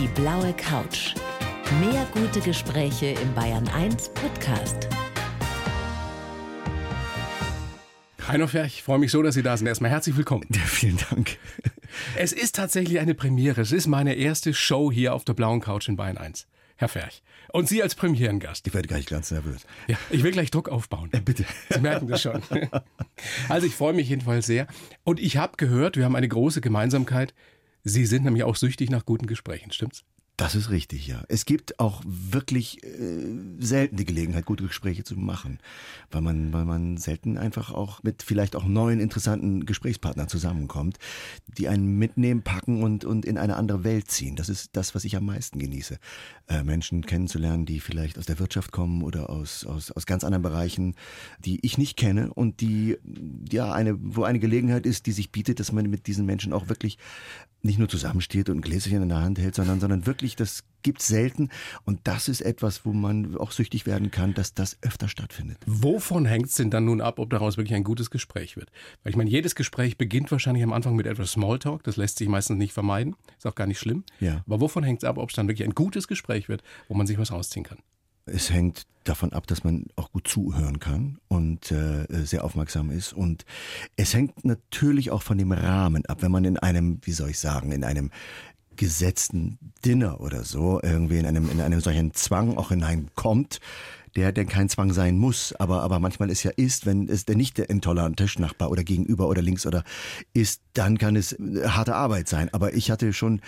Die blaue Couch. Mehr gute Gespräche im Bayern 1 Podcast. Heino Ferch, ich freue mich so, dass Sie da sind. Erstmal herzlich willkommen. Ja, vielen Dank. Es ist tatsächlich eine Premiere. Es ist meine erste Show hier auf der blauen Couch in Bayern 1. Herr Ferch. Und Sie als Premierengast. Ich werde gleich ganz nervös. Ja, ich will gleich Druck aufbauen. Ja, bitte. Sie merken das schon. Also ich freue mich jedenfalls sehr. Und ich habe gehört, wir haben eine große Gemeinsamkeit. Sie sind nämlich auch süchtig nach guten Gesprächen, stimmt's? Das ist richtig, ja. Es gibt auch wirklich äh, selten die Gelegenheit, gute Gespräche zu machen, weil man, weil man selten einfach auch mit vielleicht auch neuen interessanten Gesprächspartnern zusammenkommt, die einen mitnehmen, packen und und in eine andere Welt ziehen. Das ist das, was ich am meisten genieße, äh, Menschen kennenzulernen, die vielleicht aus der Wirtschaft kommen oder aus aus aus ganz anderen Bereichen, die ich nicht kenne und die ja eine, wo eine Gelegenheit ist, die sich bietet, dass man mit diesen Menschen auch wirklich nicht nur zusammensteht und ein Gläschen in der Hand hält, sondern, sondern wirklich, das gibt's selten. Und das ist etwas, wo man auch süchtig werden kann, dass das öfter stattfindet. Wovon hängt's denn dann nun ab, ob daraus wirklich ein gutes Gespräch wird? Weil ich meine, jedes Gespräch beginnt wahrscheinlich am Anfang mit etwas Smalltalk. Das lässt sich meistens nicht vermeiden. Ist auch gar nicht schlimm. Ja. Aber wovon hängt's ab, ob es dann wirklich ein gutes Gespräch wird, wo man sich was rausziehen kann? Es hängt davon ab, dass man auch gut zuhören kann und äh, sehr aufmerksam ist. Und es hängt natürlich auch von dem Rahmen ab, wenn man in einem, wie soll ich sagen, in einem gesetzten Dinner oder so, irgendwie in einem, in einem solchen Zwang auch hineinkommt, der denn kein Zwang sein muss, aber, aber manchmal es ja ist, wenn es der nicht der intolerante Tischnachbar oder gegenüber oder links oder ist, dann kann es harte Arbeit sein. Aber ich hatte schon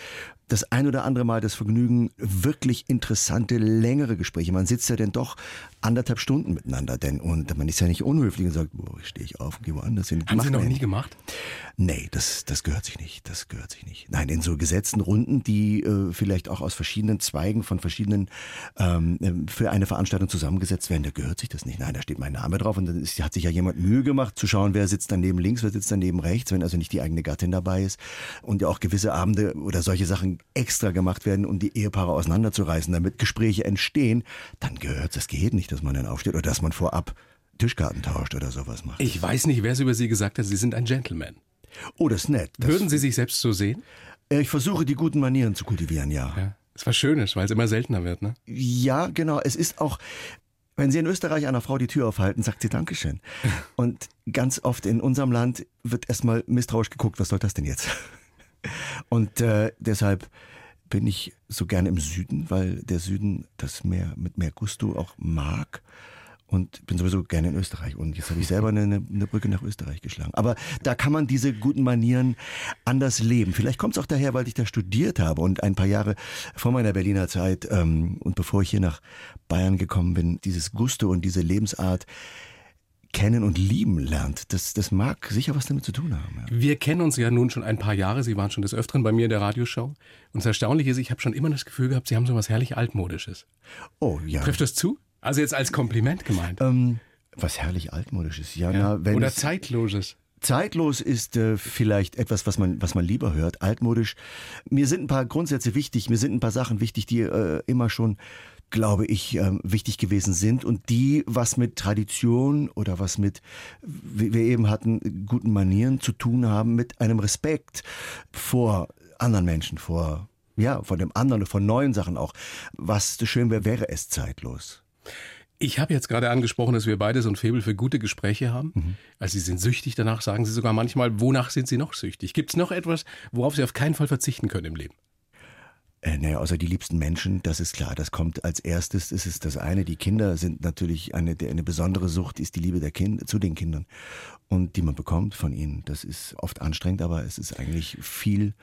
das ein oder andere Mal das Vergnügen, wirklich interessante, längere Gespräche. Man sitzt ja denn doch anderthalb Stunden miteinander, denn und man ist ja nicht unhöflich und sagt, boah, stehe ich auf und gehe woanders hin. Haben Sie noch nie gemacht? Nee, das, das gehört sich nicht. Das gehört sich nicht. Nein, in so gesetzten Runden, die äh, vielleicht auch aus verschiedenen Zweigen von verschiedenen ähm, ähm, für eine Veranstaltung zusammengesetzt werden, da gehört sich das nicht. Nein, da steht mein Name drauf und dann ist, hat sich ja jemand Mühe gemacht, zu schauen, wer sitzt daneben links, wer sitzt daneben rechts, wenn also nicht die eigene Gattin dabei ist. Und ja auch gewisse Abende oder solche Sachen extra gemacht werden, um die Ehepaare auseinanderzureißen, damit Gespräche entstehen, dann gehört das geht nicht, dass man dann aufsteht oder dass man vorab Tischkarten tauscht oder sowas macht. Ich weiß nicht, wer es über Sie gesagt hat. Sie sind ein Gentleman. Oh, das ist nett. Das, Würden Sie sich selbst so sehen? Äh, Ich versuche, die guten Manieren zu kultivieren, ja. Ja. Das war Schönes, weil es immer seltener wird, ne? Ja, genau. Es ist auch, wenn Sie in Österreich einer Frau die Tür aufhalten, sagt sie Dankeschön. Und ganz oft in unserem Land wird erstmal misstrauisch geguckt, was soll das denn jetzt? Und äh, deshalb bin ich so gerne im Süden, weil der Süden das mehr mit mehr Gusto auch mag. Und bin sowieso gerne in Österreich. Und jetzt habe ich selber eine, eine Brücke nach Österreich geschlagen. Aber da kann man diese guten Manieren anders leben. Vielleicht kommt es auch daher, weil ich da studiert habe und ein paar Jahre vor meiner Berliner Zeit ähm, und bevor ich hier nach Bayern gekommen bin, dieses Gusto und diese Lebensart kennen und lieben lernt. Das, das mag sicher was damit zu tun haben. Ja. Wir kennen uns ja nun schon ein paar Jahre. Sie waren schon des Öfteren bei mir in der Radioshow. Und das Erstaunliche ist, ich habe schon immer das Gefühl gehabt, Sie haben so was herrlich altmodisches. Oh ja. Trifft das zu? Also jetzt als Kompliment gemeint. Ähm, was herrlich altmodisches. Ja, Ja. na, wenn Oder es zeitloses. zeitlos ist äh, vielleicht etwas, was man, was man lieber hört. Altmodisch. Mir sind ein paar Grundsätze wichtig. Mir sind ein paar Sachen wichtig, die äh, immer schon glaube ich, ähm, wichtig gewesen sind und die was mit Tradition oder was mit, wie wir eben hatten, guten Manieren zu tun haben, mit einem Respekt vor anderen Menschen, vor, ja, vor dem anderen, vor neuen Sachen auch. Was schön wäre, wäre es zeitlos. Ich habe jetzt gerade angesprochen, dass wir beide so ein Faible für gute Gespräche haben. Mhm. Also Sie sind süchtig danach, sagen Sie sogar manchmal, wonach sind Sie noch süchtig? Gibt es noch etwas, worauf Sie auf keinen Fall verzichten können im Leben? Äh, naja, außer die liebsten Menschen, das ist klar. Das kommt als erstes, ist das eine. Die Kinder sind natürlich eine, eine besondere Sucht, ist die Liebe der Kinder, zu den Kindern. Und die man bekommt von ihnen. Das ist oft anstrengend, aber es ist eigentlich viel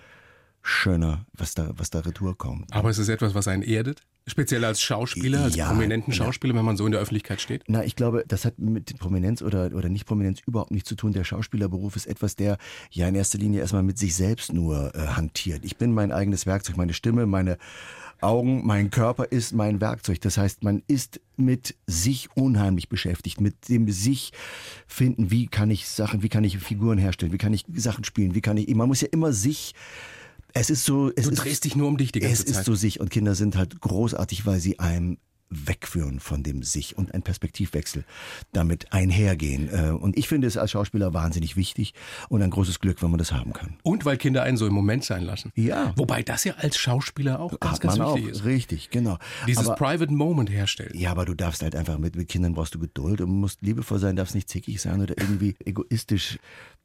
schöner, was da, was da retour kommt. Aber es ist etwas, was einen erdet? Speziell als Schauspieler, als Ja, prominenten ja. Schauspieler, wenn man so in der Öffentlichkeit steht? Na, ich glaube, das hat mit Prominenz oder, oder Nicht-Prominenz überhaupt nichts zu tun. Der Schauspielerberuf ist etwas, der ja in erster Linie erstmal mit sich selbst nur äh, hantiert. Ich bin mein eigenes Werkzeug, meine Stimme, meine Augen, mein Körper ist mein Werkzeug. Das heißt, man ist mit sich unheimlich beschäftigt, mit dem sich finden, wie kann ich Sachen, wie kann ich Figuren herstellen, wie kann ich Sachen spielen, wie kann ich, man muss ja immer sich es ist so, es Du ist, drehst dich nur um dich die ganze es Zeit. ist so sich und Kinder sind halt großartig, weil sie einem wegführen von dem sich und ein Perspektivwechsel damit einhergehen. Äh, Und ich finde es als Schauspieler wahnsinnig wichtig und ein großes Glück, wenn man das haben kann. Und weil Kinder einen so im Moment sein lassen. Ja. Wobei das ja als Schauspieler auch ganz, Hat ganz man wichtig auch, ist. richtig, genau. Dieses aber, Private Moment herstellen. ja, aber du darfst halt einfach mit, mit Kindern brauchst du Geduld und musst liebevoll sein, darfst nicht zickig sein oder irgendwie egoistisch.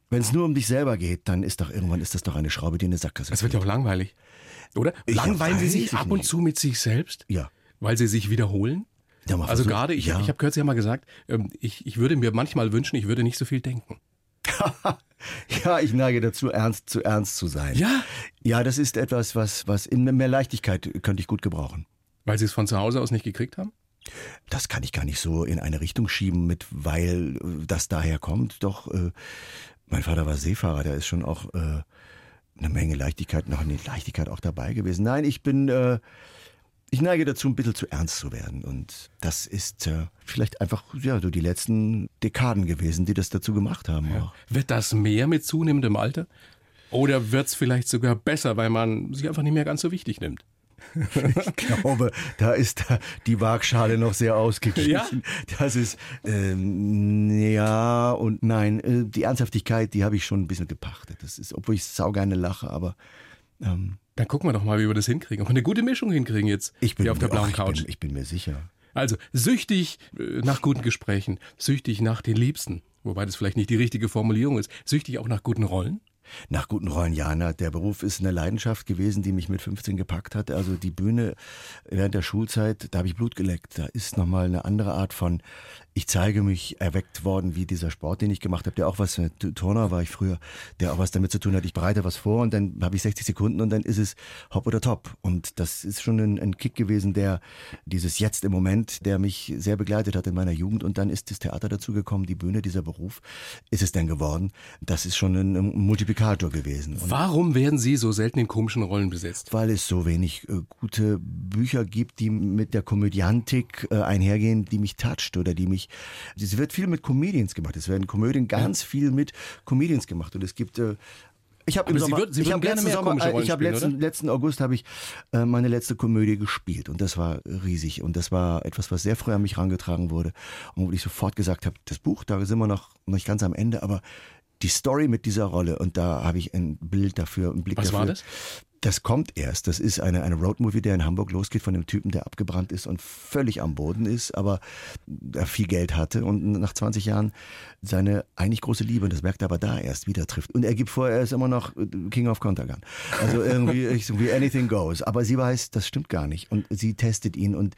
Wenn es nur um dich selber geht, dann ist doch irgendwann ist das doch eine Schraube, die in eine Sackgasse Das wird ja auch langweilig. Oder? Ja, Langweilen Sie weiß sich ich ab und nicht. zu mit sich selbst? Ja. Weil Sie sich wiederholen? Ja, Also gerade, ich, ja. ich habe kürzlich ja mal gesagt, ähm, ich, ich würde mir manchmal wünschen, ich würde nicht so viel denken. Ja, ich neige dazu, ernst zu ernst zu sein. Ja. Ja, das ist etwas, was, was in mehr Leichtigkeit könnte ich gut gebrauchen. Weil Sie es von zu Hause aus nicht gekriegt haben? Das kann ich gar nicht so in eine Richtung schieben mit, weil äh, das daher kommt. Doch, äh, mein Vater war Seefahrer, da ist schon auch äh, eine Menge Leichtigkeit, noch eine Leichtigkeit auch dabei gewesen. Nein, ich bin, äh, ich neige dazu, ein bisschen zu ernst zu werden. Und das ist äh, vielleicht einfach, ja, so die letzten Dekaden gewesen, die das dazu gemacht haben. Auch. Wird das mehr mit zunehmendem Alter? Oder wird es vielleicht sogar besser, weil man sich einfach nicht mehr ganz so wichtig nimmt? Ich glaube, da ist die Waagschale noch sehr ausgeglichen. Ja? Das ist, ähm, ja und nein. Äh, Die Ernsthaftigkeit, die habe ich schon ein bisschen gepachtet. Das ist, obwohl ich saugerne lache, aber ähm, Dann gucken wir doch mal, wie wir das hinkriegen. Ob wir eine gute Mischung hinkriegen jetzt ich bin hier auf der blauen Couch. Ich bin, ich bin mir sicher. Also süchtig äh, nach guten Gesprächen, süchtig nach den Liebsten, wobei das vielleicht nicht die richtige Formulierung ist, süchtig auch nach guten Rollen. Nach guten Rollen, ja, na, der Beruf ist eine Leidenschaft gewesen, die mich mit 15 gepackt hat. Also die Bühne während der Schulzeit, da habe ich Blut geleckt. Da ist nochmal eine andere Art von, ich zeige mich erweckt worden, wie dieser Sport, den ich gemacht habe, der auch was, mit Turner war ich früher, der auch was damit zu tun hat. Ich bereite was vor und dann habe ich 60 Sekunden und dann ist es hopp oder top. Und das ist schon ein, ein Kick gewesen, der dieses Jetzt im Moment, der mich sehr begleitet hat in meiner Jugend. Und dann ist das Theater dazugekommen, die Bühne, dieser Beruf ist es dann geworden. Das ist schon ein, ein Multiplikator gewesen. Und Warum werden Sie so selten in komischen Rollen besetzt? weil es so wenig äh, gute Bücher gibt, die mit der Komödiantik äh, einhergehen, die mich toucht oder die mich. Es wird viel mit Comedians gemacht. Es werden Komödien ganz viel mit Comedians gemacht. Und es gibt. Äh, ich habe im Aber Sie Sommer, würden- Sie ich hab letzten Sommer, ich spielen, letzten, letzten August habe ich äh, meine letzte Komödie gespielt und das war riesig und das war etwas, was sehr früh an mich herangetragen wurde und wo ich sofort gesagt habe, das Buch, da sind wir noch noch nicht ganz am Ende, aber die Story mit dieser Rolle und da habe ich ein Bild dafür, einen Blick Was dafür. war das? Das kommt erst. Das ist eine, eine Roadmovie, der in Hamburg losgeht von dem Typen, der abgebrannt ist und völlig am Boden ist, aber der viel Geld hatte und nach 20 Jahren seine eigentlich große Liebe, und das merkt er aber da erst, wieder trifft. Und er gibt vor, er ist immer noch King of Contergun. Also irgendwie wie anything goes. Aber sie weiß, das stimmt gar nicht. Und sie testet ihn und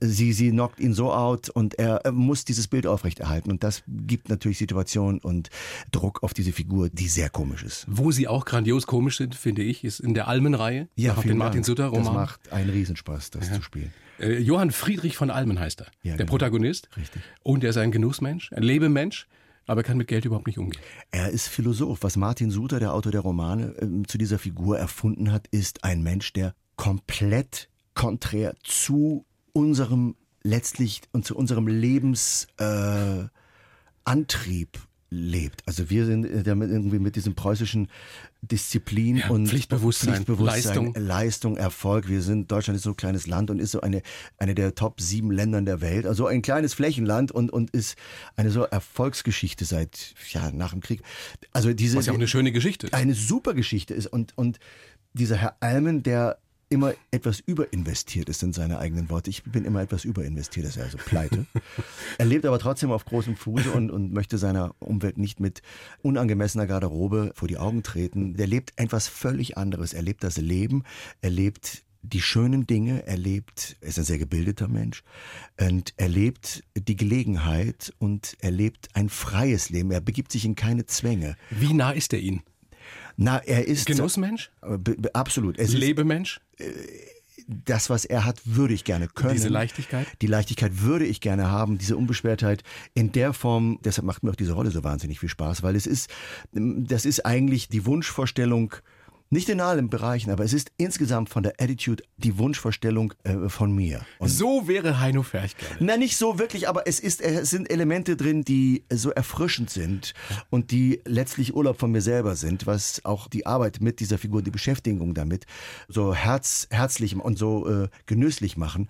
sie, sie knockt ihn so out und er muss dieses Bild aufrechterhalten. Und das gibt natürlich Situation und Druck auf diese Figur, die sehr komisch ist. Wo Sie auch grandios komisch sind, finde ich, ist in der Almenreihe nach vielen den Martin. Sutter Das Roman. macht einen Riesenspaß, das zu spielen. Äh, Johann Friedrich von Almen heißt er, Ja, der genau. Protagonist. Richtig. Und er ist ein Genussmensch, ein Lebemensch, aber er kann mit Geld überhaupt nicht umgehen. Er ist Philosoph. Was Martin Suter, der Autor der Romane, ähm, zu dieser Figur erfunden hat, ist ein Mensch, der komplett konträr zu unserem letztlich und zu unserem Lebensantrieb äh, lebt. Also wir sind äh, damit irgendwie mit diesem preußischen Disziplin Ja, und Pflichtbewusstsein, Pflichtbewusstsein, Leistung. Leistung, Erfolg. Wir sind Deutschland ist so ein kleines Land und ist so eine eine der Top sieben Ländern der Welt. Also ein kleines Flächenland und und ist eine so Erfolgsgeschichte seit ja nach dem Krieg. Also diese Was ja auch eine schöne Geschichte ist. eine super Geschichte ist und und dieser Herr Almen, der immer etwas überinvestiert ist in seine eigenen Worte. Ich bin immer etwas überinvestiert, ist also pleite. er lebt aber trotzdem auf großem Fuße und, und möchte seiner Umwelt nicht mit unangemessener Garderobe vor die Augen treten. Der lebt etwas völlig anderes. Er lebt das Leben, er lebt die schönen Dinge, er lebt, er ist ein sehr gebildeter Mensch und er lebt die Gelegenheit und er lebt ein freies Leben. Er begibt sich in keine Zwänge. Wie nah ist er Ihnen? Na, er ist Genussmensch? Absolut. Es ist Lebemensch? Das, was er hat, würde ich gerne können. Diese Leichtigkeit? Die Leichtigkeit würde ich gerne haben, diese Unbeschwertheit in der Form. Deshalb macht mir auch diese Rolle so wahnsinnig viel Spaß, weil es ist, das ist eigentlich die Wunschvorstellung Nicht in allen Bereichen, aber es ist insgesamt von der Attitude die Wunschvorstellung äh, von mir. Und so wäre Heino Ferch gerne. Na, nicht so wirklich, aber es, ist, es sind Elemente drin, die so erfrischend sind und die letztlich Urlaub von mir selber sind, was auch die Arbeit mit dieser Figur, die Beschäftigung damit so herz, herzlich und so äh, genüsslich machen.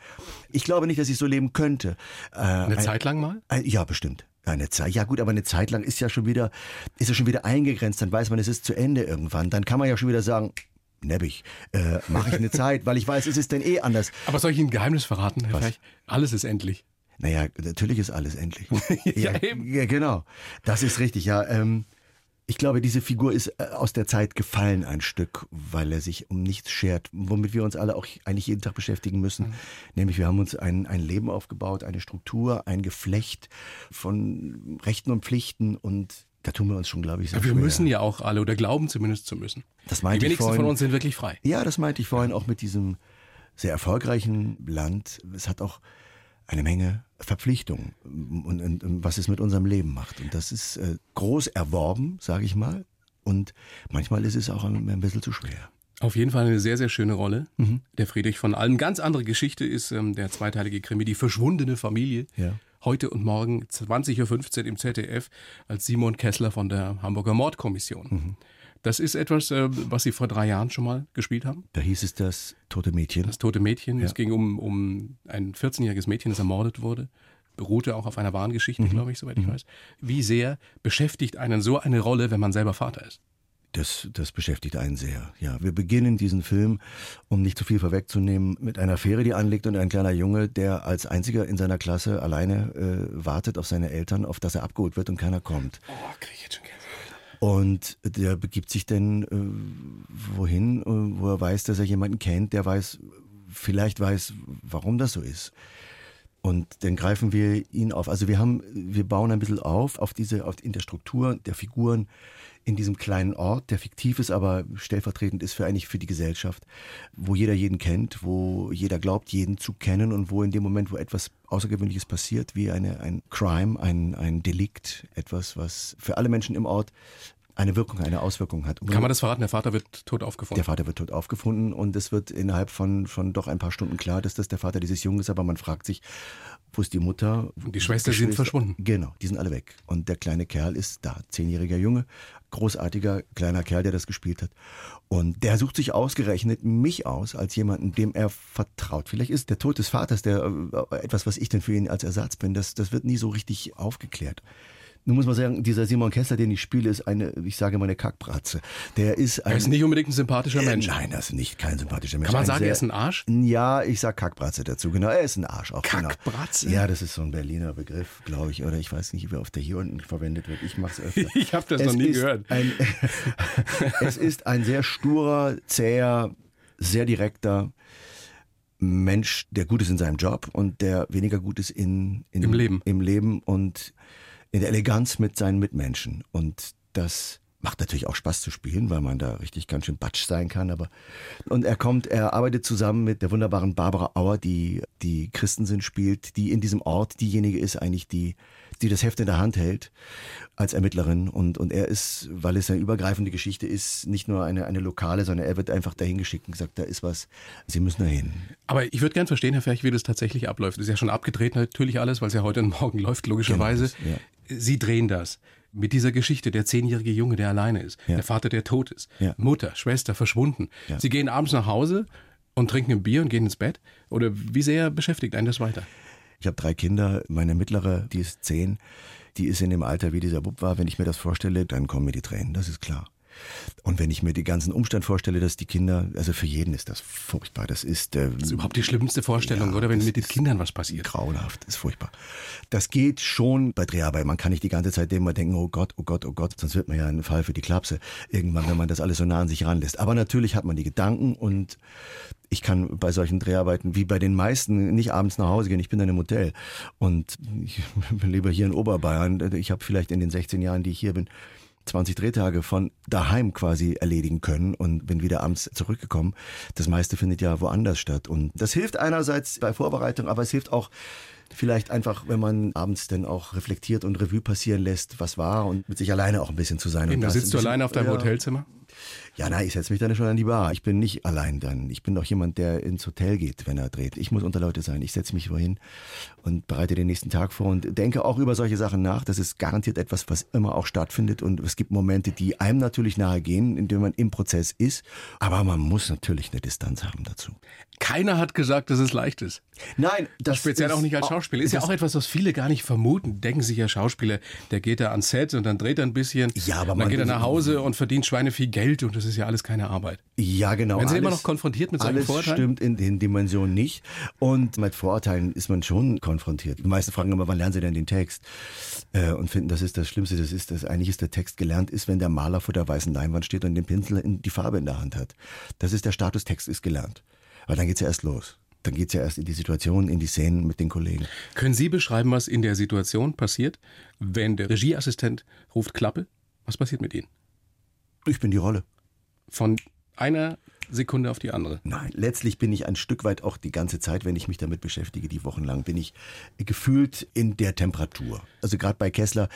Ich glaube nicht, dass ich so leben könnte. Äh, Eine ein, Zeit lang mal? Ein, ja, bestimmt. Eine Zeit, ja gut, aber eine Zeit lang ist ja schon wieder, ist ja schon wieder eingegrenzt, dann weiß man, es ist zu Ende irgendwann. Dann kann man ja schon wieder sagen, nebbig, äh, mache ich eine Zeit, weil ich weiß, es ist denn eh anders. Aber soll ich Ihnen ein Geheimnis verraten, Herr Ferch? Alles ist endlich. Naja, natürlich ist alles endlich. ja, ja, ja, genau. Das ist richtig, ja. Ähm, ich glaube, diese Figur ist äh, aus der Zeit gefallen ein Stück, weil er sich um nichts schert, womit wir uns alle auch eigentlich jeden Tag beschäftigen müssen. Mhm. Nämlich wir haben uns ein, ein Leben aufgebaut, eine Struktur, ein Geflecht von Rechten und Pflichten und da tun wir uns schon, glaube ich, sehr Wir schwer. müssen ja auch alle oder glauben zumindest zu müssen. Das meinte Die wenigsten vorhin, von uns sind wirklich frei. Ja, das meinte ich vorhin auch mit diesem sehr erfolgreichen Land. Es hat auch eine Menge Verpflichtungen und, und, und, was es mit unserem Leben macht. Und das ist äh, groß erworben, sage ich mal. Und manchmal ist es auch ein, ein bisschen zu schwer. Auf jeden Fall eine sehr, sehr schöne Rolle. Mhm. Der Friedrich von Allen. Ganz andere Geschichte ist ähm, der zweiteilige Krimi, die verschwundene Familie. Ja. Heute und morgen 20.15 Uhr im ZDF als Simon Kessler von der Hamburger Mordkommission. Mhm. Das ist etwas, äh, was Sie vor drei Jahren schon mal gespielt haben. Da hieß es das tote Mädchen. Das tote Mädchen. Ja. Es ging um, um ein 14-jähriges Mädchen, das ermordet wurde. Beruhte auch auf einer wahren Geschichte, mhm. glaube ich, soweit ich mhm. weiß. Wie sehr beschäftigt einen so eine Rolle, wenn man selber Vater ist? Das, das beschäftigt einen sehr. Ja, wir beginnen diesen Film, um nicht zu viel vorwegzunehmen, mit einer Fähre, die anlegt und ein kleiner Junge, der als einziger in seiner Klasse alleine äh, wartet auf seine Eltern, auf dass er abgeholt wird und keiner kommt. Oh, krieg ich jetzt schon Gänsehaut. Und der begibt sich dann äh, wohin, äh, wo er weiß, dass er jemanden kennt, der weiß, vielleicht weiß, warum das so ist. Und dann greifen wir ihn auf. Also wir haben, wir bauen ein bisschen auf, auf diese, auf, in der Struktur der Figuren in diesem kleinen Ort, der fiktiv ist, aber stellvertretend ist für eigentlich für die Gesellschaft, wo jeder jeden kennt, wo jeder glaubt, jeden zu kennen und wo in dem Moment, wo etwas Außergewöhnliches passiert, wie eine, ein Crime, ein, ein Delikt, etwas, was für alle Menschen im Ort eine Wirkung, eine Auswirkung hat. Kann man das verraten? Der Vater wird tot aufgefunden. Der Vater wird tot aufgefunden und es wird innerhalb von, von doch ein paar Stunden klar, dass das der Vater dieses Jungen ist, aber man fragt sich, wo ist die Mutter? Und die Schwester sind verschwunden. Genau, die sind alle weg. Und der kleine Kerl ist da, zehnjähriger Junge, großartiger kleiner Kerl, der das gespielt hat. Und der sucht sich ausgerechnet mich aus als jemanden, dem er vertraut. Vielleicht ist der Tod des Vaters der äh, etwas, was ich denn für ihn als Ersatz bin. Das, das wird nie so richtig aufgeklärt. Nun muss man sagen, dieser Simon Kessler, den ich spiele, ist eine, ich sage mal, eine Kackbratze. Der ist ein, Er ist nicht unbedingt ein sympathischer Mensch. Äh, nein, das ist nicht kein sympathischer Mensch. Kann man sagen, sehr, er ist ein Arsch? Ja, ich sag Kackbratze dazu, genau. Er ist ein Arsch auch. Kackbratze? Genau. Ja, das ist so ein Berliner Begriff, glaube ich. Oder ich weiß nicht, wie oft der hier unten verwendet wird. Ich mache es öfter. Ich habe das Es noch nie gehört. Ein, es ist ein sehr sturer, zäher, sehr direkter Mensch, der gut ist in seinem Job und der weniger gut ist in, in Im Leben. Im Leben und in der Eleganz mit seinen Mitmenschen. Und das macht natürlich auch Spaß zu spielen, weil man da richtig ganz schön batsch sein kann. Aber und er kommt, er arbeitet zusammen mit der wunderbaren Barbara Auer, die die Christensen spielt, die in diesem Ort diejenige ist eigentlich, die die das Heft in der Hand hält als Ermittlerin und und er ist, weil es eine übergreifende Geschichte ist, nicht nur eine eine lokale, sondern er wird einfach dahin geschickt und gesagt, da ist was, Sie müssen dahin. Aber ich würde gern verstehen, Herr Ferch, wie das tatsächlich abläuft. Das ist ja schon abgedreht natürlich alles, weil es ja heute und morgen läuft, logischerweise. Genau, Sie drehen das. Mit dieser Geschichte, der zehnjährige Junge, der alleine ist, Ja. der Vater, der tot ist, Ja. Mutter, Schwester verschwunden. Ja. Sie gehen abends nach Hause und trinken ein Bier und gehen ins Bett? Oder wie sehr beschäftigt einen das weiter? Ich habe drei Kinder. Meine mittlere, die ist zehn, die ist in dem Alter, wie dieser Bub war. Wenn ich mir das vorstelle, dann kommen mir die Tränen, das ist klar. Und wenn ich mir die ganzen Umstand vorstelle, dass die Kinder, also für jeden ist das furchtbar. Das ist, äh, Das ist überhaupt die schlimmste Vorstellung, Ja, oder? Wenn mit den Kindern was passiert. grauenhaft, ist furchtbar. Das geht schon bei Dreharbeit. Man kann nicht die ganze Zeit immer denken, oh Gott, oh Gott, oh Gott, sonst wird man ja ein Fall für die Klapse. Irgendwann, wenn man das alles so nah an sich ranlässt. Aber natürlich hat man die Gedanken und ich kann bei solchen Dreharbeiten, wie bei den meisten, nicht abends nach Hause gehen. Ich bin dann im Hotel und ich bin lieber hier in Oberbayern. Ich habe vielleicht in den 16 Jahren, die ich hier bin, 20 Drehtage von daheim quasi erledigen können und bin wieder abends zurückgekommen. Das meiste findet ja woanders statt. Und das hilft einerseits bei Vorbereitung, aber es hilft auch vielleicht einfach, wenn man abends dann auch reflektiert und Revue passieren lässt, was war und mit sich alleine auch ein bisschen zu sein. Eben, und da sitzt du alleine auf deinem ja. Hotelzimmer? Ja, na, ich setze mich dann schon an die Bar. Ich bin nicht allein dann. Ich bin doch jemand, der ins Hotel geht, wenn er dreht. Ich muss unter Leute sein. Ich setze mich wohin und bereite den nächsten Tag vor und denke auch über solche Sachen nach. Das ist garantiert etwas, was immer auch stattfindet. Und es gibt Momente, die einem natürlich nahe gehen, indem man im Prozess ist. Aber man muss natürlich eine Distanz haben dazu. Keiner hat gesagt, dass es leicht ist. Nein, das Speziell ist auch nicht als Schauspieler. Ist ja auch etwas, was viele gar nicht vermuten. Denken sich ja Schauspieler, der geht da ans Set und dann dreht er ein bisschen. Ja, aber und man dann geht er nach Hause und verdient Schweine viel Geld und das ist ja alles keine Arbeit. Ja, genau. Werden Sie immer noch konfrontiert mit Alles Vorurteilen? stimmt in den Dimensionen nicht. Und mit Vorurteilen ist man schon konfrontiert. Die meisten fragen immer, wann lernen sie denn den Text? Äh, und finden, das ist das Schlimmste. Das ist, dass eigentlich ist der Text gelernt ist, wenn der Maler vor der weißen Leinwand steht und den Pinsel in die Farbe in der Hand hat. Das ist der Status, Text ist gelernt. Aber dann geht's ja erst los. Dann geht's ja erst in die Situation, in die Szenen mit den Kollegen. Können Sie beschreiben, was in der Situation passiert, wenn der Regieassistent ruft Klappe? Was passiert mit Ihnen? Ich bin die Rolle. Von einer Sekunde auf die andere. Nein, letztlich bin ich ein Stück weit auch die ganze Zeit, wenn ich mich damit beschäftige, die Wochen lang, bin ich gefühlt in der Temperatur. Also gerade bei Kessler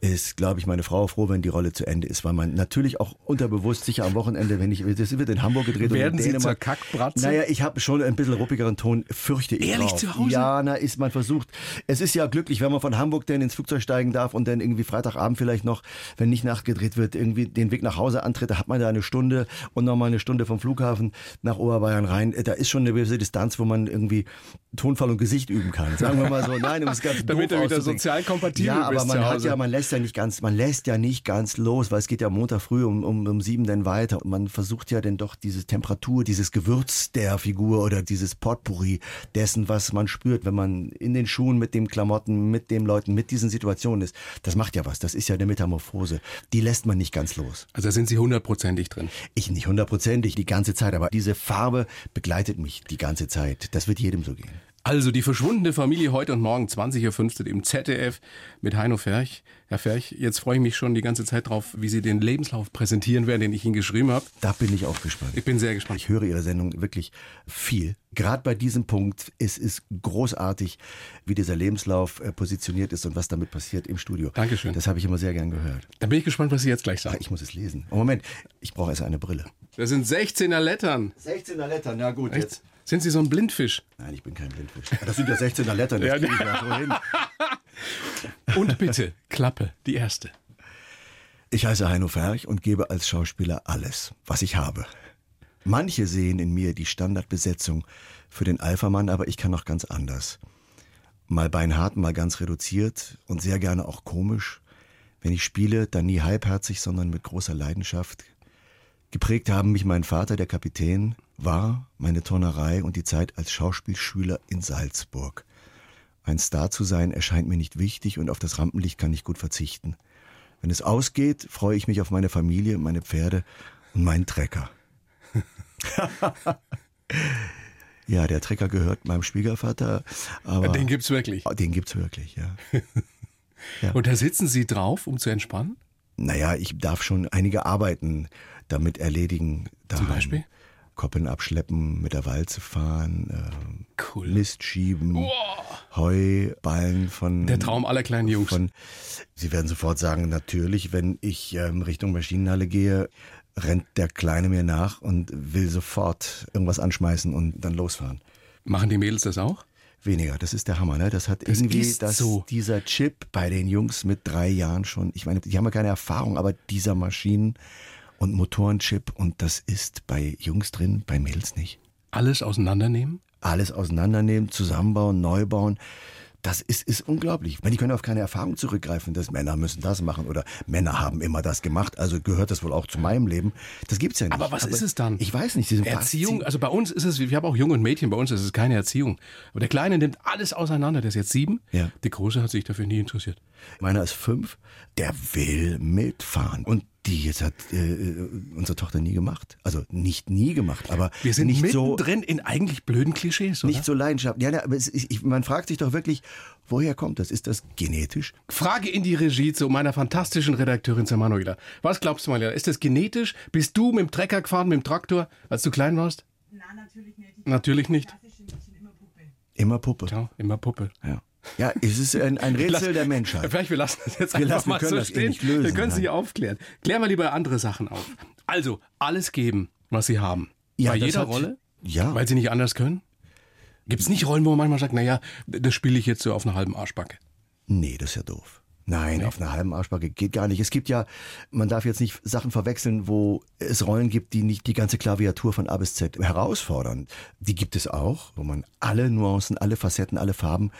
ist, glaube ich, meine Frau froh, wenn die Rolle zu Ende ist, weil man natürlich auch unterbewusst sicher am Wochenende, wenn ich, das wird in Hamburg gedreht Werden und in Sie zur Dänemark. Kackbratze? Naja, ich habe schon ein bisschen ruppigeren Ton, fürchte ich Ehrlich, drauf. zu Hause? Ja, na, ist man versucht. Es ist ja glücklich, wenn man von Hamburg dann ins Flugzeug steigen darf und dann irgendwie Freitagabend vielleicht noch, wenn nicht nachgedreht wird, irgendwie den Weg nach Hause antritt, da hat man da eine Stunde und nochmal eine Stunde vom Flughafen nach Oberbayern rein. Da ist schon eine gewisse Distanz, wo man irgendwie Tonfall und Gesicht üben kann. Sagen wir mal so. Nein, um es ganz Damit doof er wieder sozial kompatibel Ja, aber man hat ja, man lässt ja nicht ganz, man lässt ja nicht ganz los, weil es geht ja Montag früh um, um, um sieben dann weiter. Und man versucht ja dann doch diese Temperatur, dieses Gewürz der Figur oder dieses Potpourri dessen, was man spürt, wenn man in den Schuhen mit dem Klamotten, mit den Leuten, mit diesen Situationen ist. Das macht ja was. Das ist ja eine Metamorphose. Die lässt man nicht ganz los. Also da sind Sie hundertprozentig drin. Ich nicht hundertprozentig die ganze Zeit, aber diese Farbe begleitet mich die ganze Zeit. Das wird jedem so gehen. Also die verschwundene Familie heute und morgen 20.15 Uhr im ZDF mit Heino Ferch. Herr Ferch, jetzt freue ich mich schon die ganze Zeit drauf, wie Sie den Lebenslauf präsentieren werden, den ich Ihnen geschrieben habe. Da bin ich auch gespannt. Ich bin sehr gespannt. Ich höre Ihre Sendung wirklich viel. Gerade bei diesem Punkt ist es großartig, wie dieser Lebenslauf äh, positioniert ist und was damit passiert im Studio. Dankeschön. Das habe ich immer sehr gern gehört. Dann bin ich gespannt, was Sie jetzt gleich Ah, sagen. ich muss es lesen. Oh, Moment, ich brauche erst eine Brille. Das sind 16er Lettern. 16er Lettern, na gut, Echt? Sind Sie so ein Blindfisch? Nein, ich bin kein Blindfisch. Das sind ja 16er Lettern, das Ja, kriege ich ja so hin. Und bitte, Klappe, die erste. Ich heiße Heino Ferch und gebe als Schauspieler alles, was ich habe. Manche sehen in mir die Standardbesetzung für den Alphamann, aber ich kann noch ganz anders. Mal beinhart, mal ganz reduziert und sehr gerne auch komisch. Wenn ich spiele, dann nie halbherzig, sondern mit großer Leidenschaft. Geprägt haben mich mein Vater, der Kapitän, war, meine Turnerei und die Zeit als Schauspielschüler in Salzburg. Ein Star zu sein erscheint mir nicht wichtig und auf das Rampenlicht kann ich gut verzichten. Wenn es ausgeht, freue ich mich auf meine Familie, meine Pferde und meinen Trecker. ja, der Trecker gehört meinem Schwiegervater, aber Den gibt's wirklich. Oh, den gibt's wirklich, ja. Und da sitzen Sie drauf, um zu entspannen? Naja, ich darf schon einige Arbeiten damit erledigen. Daheim. Beispiel? Koppeln abschleppen, mit der Walze fahren, ähm, Cool. Mist schieben, Heuballen von... Der Traum aller kleinen Jungs. Von, Sie werden sofort sagen, natürlich, wenn ich ähm, Richtung Maschinenhalle gehe, rennt der Kleine mir nach und will sofort irgendwas anschmeißen und dann losfahren. Machen die Mädels das auch? Weniger, das ist der Hammer, ne? Das hat Das irgendwie ist das, so. dieser Chip bei den Jungs mit drei Jahren schon. Ich meine, die haben ja keine Erfahrung, aber dieser Maschinen- und Motorenchip und das ist bei Jungs drin, bei Mädels nicht. Alles auseinandernehmen? Alles auseinandernehmen, zusammenbauen, neu bauen. Das ist, ist unglaublich. Weil die können auf keine Erfahrung zurückgreifen, dass Männer müssen das machen oder Männer haben immer das gemacht, also gehört das wohl auch zu meinem Leben. Das gibt's ja nicht. Aber was ist es dann? Ich weiß nicht. Erziehung, also bei uns ist es, wir haben auch Junge und Mädchen, bei uns ist es keine Erziehung. Aber der Kleine nimmt alles auseinander, der ist jetzt sieben. Ja. Die Große hat sich dafür nie interessiert. Meiner ist fünf, der will mitfahren. Und die jetzt hat äh, unsere Tochter nie gemacht. Also nicht nie gemacht, aber Wir sind nicht so mittendrin in eigentlich blöden Klischees, oder? nicht so leidenschaftlich. Ja, ja, aber es, ist- ich, man fragt sich doch wirklich, woher kommt das? Ist das genetisch? Frage in die Regie zu meiner fantastischen Redakteurin zur Manuela. Was glaubst du, Manuela? Ist das genetisch? Bist du mit dem Trecker gefahren, mit dem Traktor, als du klein warst? Nein, natürlich nicht. Ich Natürlich nicht. immer Puppe. Immer Puppe. Ciao, immer Puppe. Ja. Ja, es ist ein, ein Rätsel der Menschheit. Vielleicht wir lassen das jetzt Wir einfach lassen- mal so eh stehen. nicht lösen, wir können es nicht aufklären. Klären wir lieber andere Sachen auf. Also, alles geben, was sie haben. Ja, Bei jeder hat- Rolle? Ja. Weil sie nicht anders können? Gibt es nicht Rollen, wo man manchmal sagt, naja, das spiele ich jetzt so auf einer halben Arschbacke? Nee, das ist ja doof. Nein, auf einer halben Arschbacke geht gar nicht. Es gibt ja, man darf jetzt nicht Sachen verwechseln, wo es Rollen gibt, die nicht die ganze Klaviatur von A bis Z herausfordern. Die gibt es auch, wo man alle Nuancen, alle Facetten, alle Farben,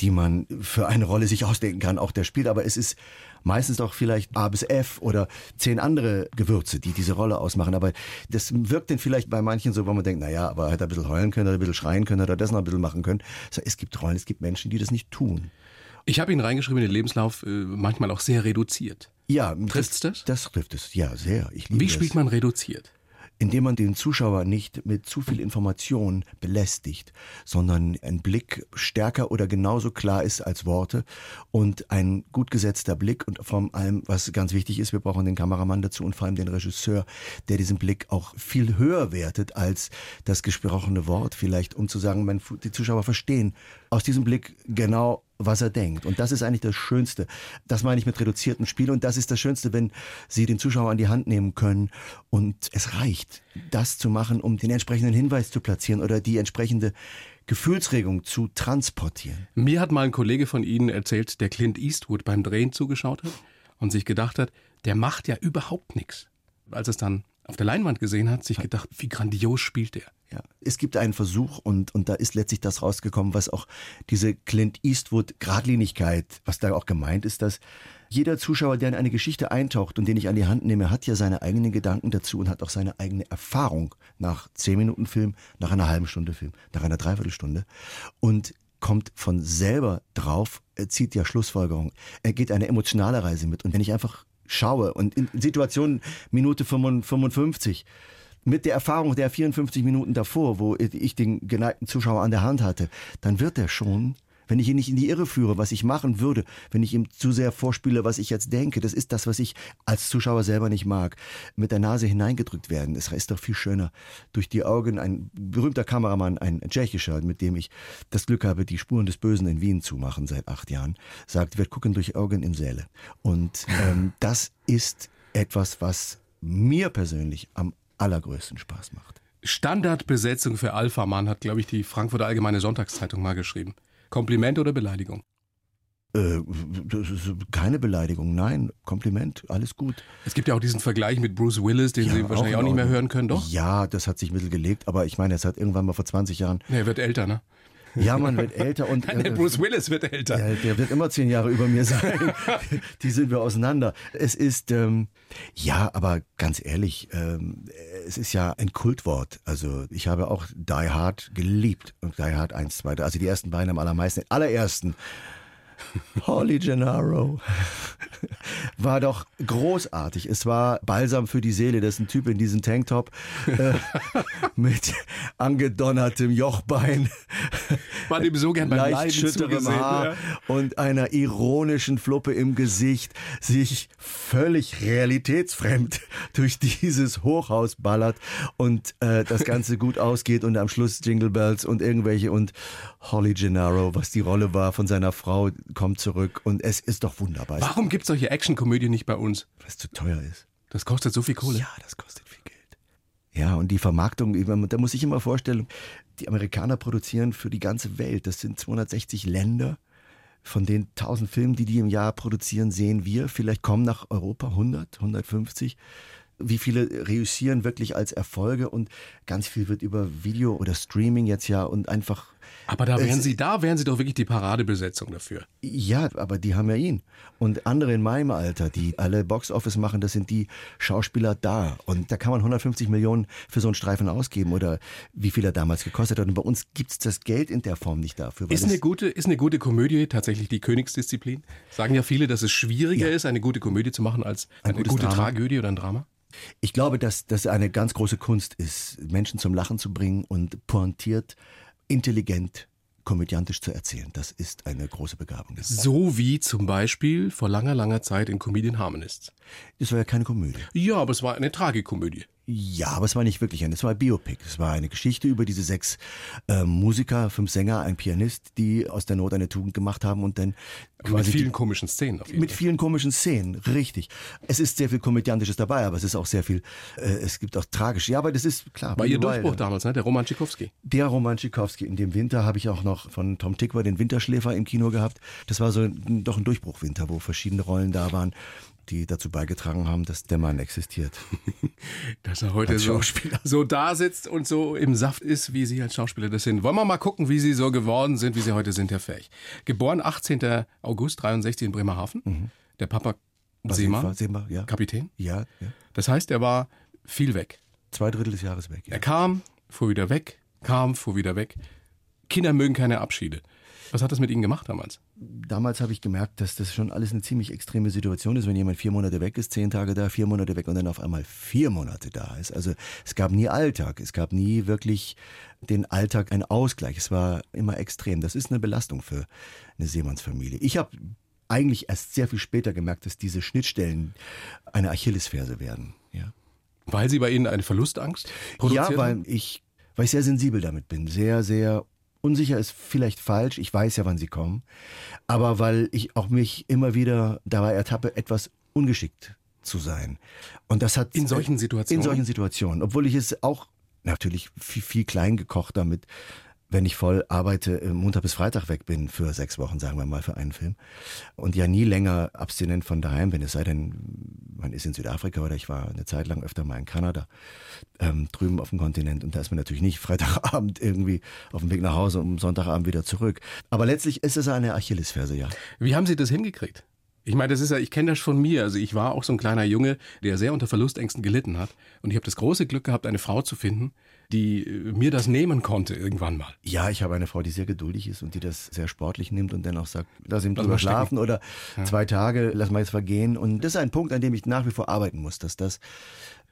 die man für eine Rolle sich ausdenken kann, auch der spielt. Aber es ist meistens doch vielleicht A bis F oder zehn andere Gewürze, die diese Rolle ausmachen. Aber das wirkt dann vielleicht bei manchen so, wo man denkt, na ja, aber hätte er ein bisschen heulen können, oder ein bisschen schreien können, oder das noch ein bisschen machen können. So, Es gibt Rollen, es gibt Menschen, die das nicht tun. Ich habe ihn reingeschrieben in den Lebenslauf, äh, manchmal auch sehr reduziert. Ja, Trifft's das? Das trifft es, ja, sehr. Ich liebe Wie spielt es. man reduziert? Indem man den Zuschauer nicht mit zu viel Information belästigt, sondern ein Blick stärker oder genauso klar ist als Worte und ein gut gesetzter Blick und vor allem, was ganz wichtig ist, wir brauchen den Kameramann dazu und vor allem den Regisseur, der diesen Blick auch viel höher wertet als das gesprochene Wort vielleicht, um zu sagen, die Zuschauer verstehen aus diesem Blick genau, was er denkt. Und das ist eigentlich das Schönste. Das meine ich mit reduziertem Spiel. Und das ist das Schönste, wenn Sie den Zuschauer an die Hand nehmen können. Und es reicht, das zu machen, um den entsprechenden Hinweis zu platzieren oder die entsprechende Gefühlsregung zu transportieren. Mir hat mal ein Kollege von Ihnen erzählt, der Clint Eastwood beim Drehen zugeschaut hat und sich gedacht hat, der macht ja überhaupt nichts. Als es dann auf der Leinwand gesehen hat, sich gedacht, wie grandios spielt der. Ja, es gibt einen Versuch und, und da ist letztlich das rausgekommen, was auch diese Clint Eastwood Gradlinigkeit, was da auch gemeint ist, dass jeder Zuschauer, der in eine Geschichte eintaucht und den ich an die Hand nehme, hat ja seine eigenen Gedanken dazu und hat auch seine eigene Erfahrung nach zehn Minuten Film, nach einer halben Stunde Film, nach einer Dreiviertelstunde und kommt von selber drauf, er zieht ja Schlussfolgerung. Er geht eine emotionale Reise mit und wenn ich einfach schaue und in Situationen Minute 55 mit der Erfahrung der 54 Minuten davor, wo ich den geneigten Zuschauer an der Hand hatte, dann wird er schon, wenn ich ihn nicht in die Irre führe, was ich machen würde, wenn ich ihm zu sehr vorspiele, was ich jetzt denke, das ist das, was ich als Zuschauer selber nicht mag, mit der Nase hineingedrückt werden. Es ist doch viel schöner durch die Augen. Ein berühmter Kameramann, ein tschechischer, mit dem ich das Glück habe, die Spuren des Bösen in Wien zu machen seit acht Jahren, sagt, wir gucken durch Augen in Säle. Und ähm, das ist etwas, was mir persönlich am allergrößten Spaß macht. Standardbesetzung für Alpha Mann hat, glaube ich, die Frankfurter Allgemeine Sonntagszeitung mal geschrieben. Kompliment oder Beleidigung? Äh, das ist keine Beleidigung, nein, Kompliment, alles gut. Es gibt ja auch diesen Vergleich mit Bruce Willis, den Sie wahrscheinlich in auch nicht mehr hören können, doch? Ja, das hat sich ein bisschen gelegt, aber ich meine, es hat irgendwann mal vor 20 Jahren. Nee, er wird älter, ne? Ja, man wird älter und. Nein, der äh, Bruce Willis wird älter. Der, der wird immer zehn Jahre über mir sein. Die sind wir auseinander. Es ist, ähm, ja, aber ganz ehrlich, ähm, es ist ja ein Kultwort. Also ich habe auch Die Hard geliebt und Die Hard 1, 2, also die ersten beiden am allermeisten. Den allerersten. Holly Gennaro war doch großartig. Es war Balsam für die Seele. Das ist ein Typ in diesem Tanktop äh, mit angedonnertem Jochbein Man ihm so gern beim leicht Leiden schütterem. Haar Ja. und einer ironischen Fluppe im Gesicht sich völlig realitätsfremd durch dieses Hochhaus ballert und äh, das Ganze gut ausgeht und am Schluss Jingle Bells und irgendwelche und Holly Gennaro, was die Rolle war von seiner Frau, kommt zurück und es ist doch wunderbar, Warum gibt es solche Actionkomödien nicht bei uns? weil es zu teuer ist. Das kostet so viel Kohle. Ja, das kostet viel Geld. Ja, und die Vermarktung, da muss ich immer vorstellen, die Amerikaner produzieren für die ganze Welt. Das sind 260 Länder. Von den 1000 Filmen, die die im Jahr produzieren, sehen wir, vielleicht kommen nach Europa 100, 150. Wie viele reüssieren wirklich als Erfolge und ganz viel wird über Video oder Streaming jetzt ja und einfach Aber da wären Es- Sie, da wären Sie doch wirklich die Paradebesetzung dafür. Ja, aber die haben ja ihn. Und andere in meinem Alter, die alle Boxoffice machen, das sind die Schauspieler da. Und da kann man 150 Millionen für so einen Streifen ausgeben oder wie viel er damals gekostet hat. Und bei uns gibt's das Geld in der Form nicht dafür. Ist eine, gute, ist eine gute Komödie tatsächlich die Königsdisziplin? Sagen ja viele, dass es schwieriger ist, eine gute Komödie zu machen, als Ein eine gute Drama. Tragödie oder ein Drama? Ich glaube, dass das eine ganz große Kunst ist, Menschen zum Lachen zu bringen und pointiert, intelligent, komödiantisch zu erzählen. Das ist eine große Begabung. So wie zum Beispiel vor langer, langer Zeit in Comedian Harmonists. das war ja keine Komödie. Ja, aber es war eine Tragikomödie. Ja, aber es war nicht wirklich ein, es war ein Biopic. Es war eine Geschichte über diese sechs äh, Musiker, fünf Sänger, ein Pianist, die aus der Not eine Tugend gemacht haben und dann aber mit vielen die, komischen Szenen. Auf jeden mit Fall. vielen komischen Szenen, richtig. Es ist sehr viel Komödiantisches dabei, aber es ist auch sehr viel, äh, es gibt auch tragisch. Ja, aber das ist klar. War Ihr Durchbruch damals, ne? der Roman Tschikowski. Der Roman Tschikowski. In dem Winter habe ich auch noch von Tom Tickwer den Winterschläfer im Kino gehabt. Das war so ein, doch ein Durchbruchwinter, wo verschiedene Rollen da waren die dazu beigetragen haben, dass der Mann existiert. dass er heute so, so da sitzt und so im Saft ist, wie Sie als Schauspieler das sind. Wollen wir mal gucken, wie Sie so geworden sind, wie Sie heute sind, Herr Fähig. Geboren 18. August 63 in Bremerhaven. Mhm. Der Papa Seemann, Seemann ja. Kapitän. Ja, ja. Das heißt, er war viel weg. Zwei Drittel des Jahres weg. Ja. Er kam, fuhr wieder weg, kam, fuhr wieder weg. Kinder mögen keine Abschiede. Was hat das mit Ihnen gemacht damals? Damals habe ich gemerkt, dass das schon alles eine ziemlich extreme Situation ist, wenn jemand vier Monate weg ist, zehn Tage da, vier Monate weg und dann auf einmal vier Monate da ist. Also es gab nie Alltag, es gab nie wirklich den Alltag einen Ausgleich. Es war immer extrem. Das ist eine Belastung für eine Seemannsfamilie. Ich habe eigentlich erst sehr viel später gemerkt, dass diese Schnittstellen eine Achillesferse werden. Ja. Weil Sie bei Ihnen eine Verlustangst produzieren? Ja, weil ich, weil ich sehr sensibel damit bin, sehr, sehr Unsicher ist vielleicht falsch, ich weiß ja, wann sie kommen, aber weil ich auch mich immer wieder dabei ertappe, etwas ungeschickt zu sein. Und das hat in solchen Situationen, in solchen Situationen, obwohl ich es auch natürlich viel, viel klein gekocht damit wenn ich voll arbeite, äh, Montag bis Freitag weg bin für sechs Wochen, sagen wir mal, für einen Film. Und ja nie länger abstinent von daheim bin, es sei denn, man ist in Südafrika oder ich war eine Zeit lang öfter mal in Kanada, ähm, drüben auf dem Kontinent. Und da ist man natürlich nicht Freitagabend irgendwie auf dem Weg nach Hause und Sonntagabend wieder zurück. Aber letztlich ist es eine Achillesferse, ja. Wie haben Sie das hingekriegt? Ich meine, das ist ja, ich kenne das von mir. Also ich war auch so ein kleiner Junge, der sehr unter Verlustängsten gelitten hat. Und ich habe das große Glück gehabt, eine Frau zu finden, die äh, mir das nehmen konnte irgendwann mal. Ja, ich habe eine Frau, die sehr geduldig ist und die das sehr sportlich nimmt und dann auch sagt, lass ihn drüber schlafen oder ja. zwei Tage, lass mal jetzt vergehen. Und das ist ein Punkt, an dem ich nach wie vor arbeiten muss, dass das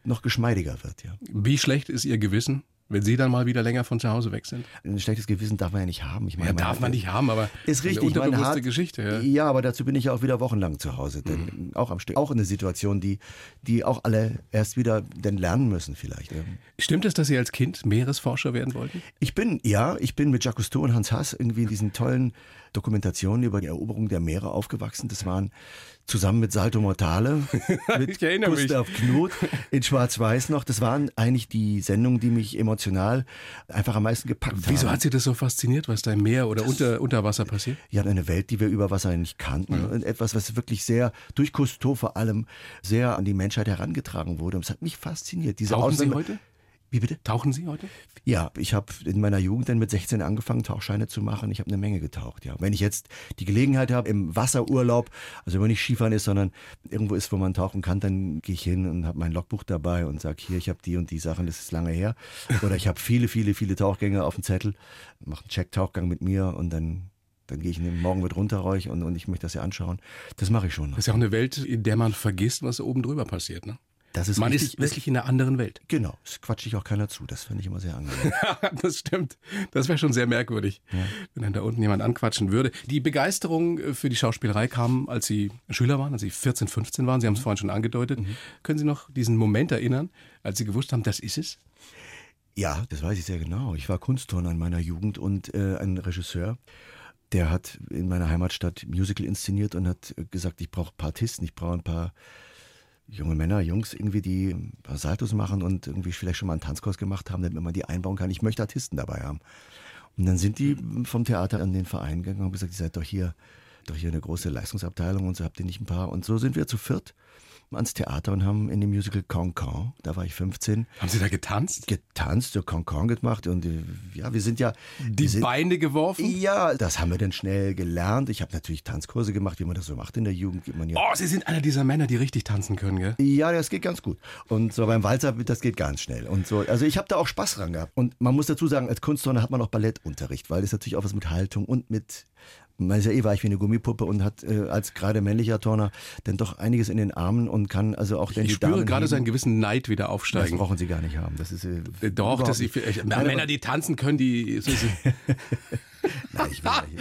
noch geschmeidiger wird. Ja. Wie schlecht ist Ihr Gewissen? Wenn Sie dann mal wieder länger von zu Hause weg sind? Ein schlechtes Gewissen darf man ja nicht haben. Ich meine, ja, darf man nicht haben, aber ist richtig. Eine unterbewusste Geschichte. Ja. ja. aber dazu bin ich ja auch wieder wochenlang zu Hause, denn mhm. auch am Stück, auch in eine Situation, die, die auch alle erst wieder denn lernen müssen vielleicht. Stimmt es, dass Sie als Kind Meeresforscher werden wollten? Ich bin, ja, ich bin mit Jacques Cousteau und Hans Hass irgendwie in diesen tollen Dokumentationen über die Eroberung der Meere aufgewachsen. Das waren zusammen mit Salto Mortale, mit Gustav mich. Knut in Schwarz-Weiß noch. Das waren eigentlich die Sendungen, die mich emotional einfach am meisten gepackt Wieso haben. Wieso hat Sie das so fasziniert, was da im Meer oder unter, unter Wasser passiert? Ja, eine Welt, die wir über Wasser nicht kannten. Ja. Und etwas, was wirklich sehr, durch Cousteau vor allem, sehr an die Menschheit herangetragen wurde. Und es hat mich fasziniert. Diese Tauchen Sie heute? Wie bitte? Tauchen Sie heute? Ja, ich habe in meiner Jugend dann mit 16 angefangen, Tauchscheine zu machen. Ich habe eine Menge getaucht, ja. Wenn ich jetzt die Gelegenheit habe, im Wasserurlaub, also wenn man nicht Skifahren ist, sondern irgendwo ist, wo man tauchen kann, dann gehe ich hin und habe mein Logbuch dabei und sage, hier, ich habe die und die Sachen, das ist lange her. Oder ich habe viele, viele, viele Tauchgänge auf dem Zettel, mache einen Check-Tauchgang mit mir und dann dann gehe ich in den Morgen mit runter und, und ich möchte das ja anschauen. Das mache ich schon. Das ist ja auch eine Welt, in der man vergisst, was oben drüber passiert, ne? Das ist Man richtig, ist wirklich in einer anderen Welt. Genau, das quatscht sich auch keiner zu. Das finde ich immer sehr angenehm. das stimmt. Das wäre schon sehr merkwürdig, ja. wenn dann da unten jemand anquatschen würde. Die Begeisterung äh, für die Schauspielerei kam, als Sie Schüler waren, als Sie 14, 15 waren. Sie haben es mhm. vorhin schon angedeutet. Mhm. Können Sie noch diesen Moment erinnern, als Sie gewusst haben, das ist es? Ja, das weiß ich sehr genau. Ich war Kunstturner in meiner Jugend und äh, ein Regisseur, der hat in meiner Heimatstadt Musical inszeniert und hat gesagt, ich brauche ein paar Artisten, ich brauche ein paar junge Männer, Jungs irgendwie, die Saltos machen und irgendwie vielleicht schon mal einen Tanzkurs gemacht haben, damit man die einbauen kann. Ich möchte Artisten dabei haben. Und dann sind die vom Theater an den Verein gegangen und gesagt, ihr seid doch hier, doch hier eine große Leistungsabteilung und so habt ihr nicht ein paar. Und so sind wir zu viert ans Theater und haben in dem Musical Concon, da war ich 15. Haben Sie da getanzt? Getanzt, so Concon gemacht und äh, ja, wir sind ja... Die sind, Beine geworfen? Ja, das haben wir dann schnell gelernt. Ich habe natürlich Tanzkurse gemacht, wie man das so macht in der Jugend. Man ja oh, Sie sind einer dieser Männer, die richtig tanzen können, gell? Ja, das geht ganz gut. Und so beim Walzer, das geht ganz schnell. Und so, also ich habe da auch Spaß dran gehabt. Und man muss dazu sagen, als Kunstturner hat man auch Ballettunterricht, weil das natürlich auch was mit Haltung und mit man ist ja eh weich wie eine Gummipuppe und hat äh, als gerade männlicher Turner dann doch einiges in den Armen und kann also auch den Ich spüre Damen gerade so einen heben. gewissen Neid wieder Das aufsteigen. brauchen Sie gar nicht haben. Das ist äh, Äh, Doch, dass ich, ich, Nein, Männer, die tanzen können, die. so- so- Nein, ich will ja hier,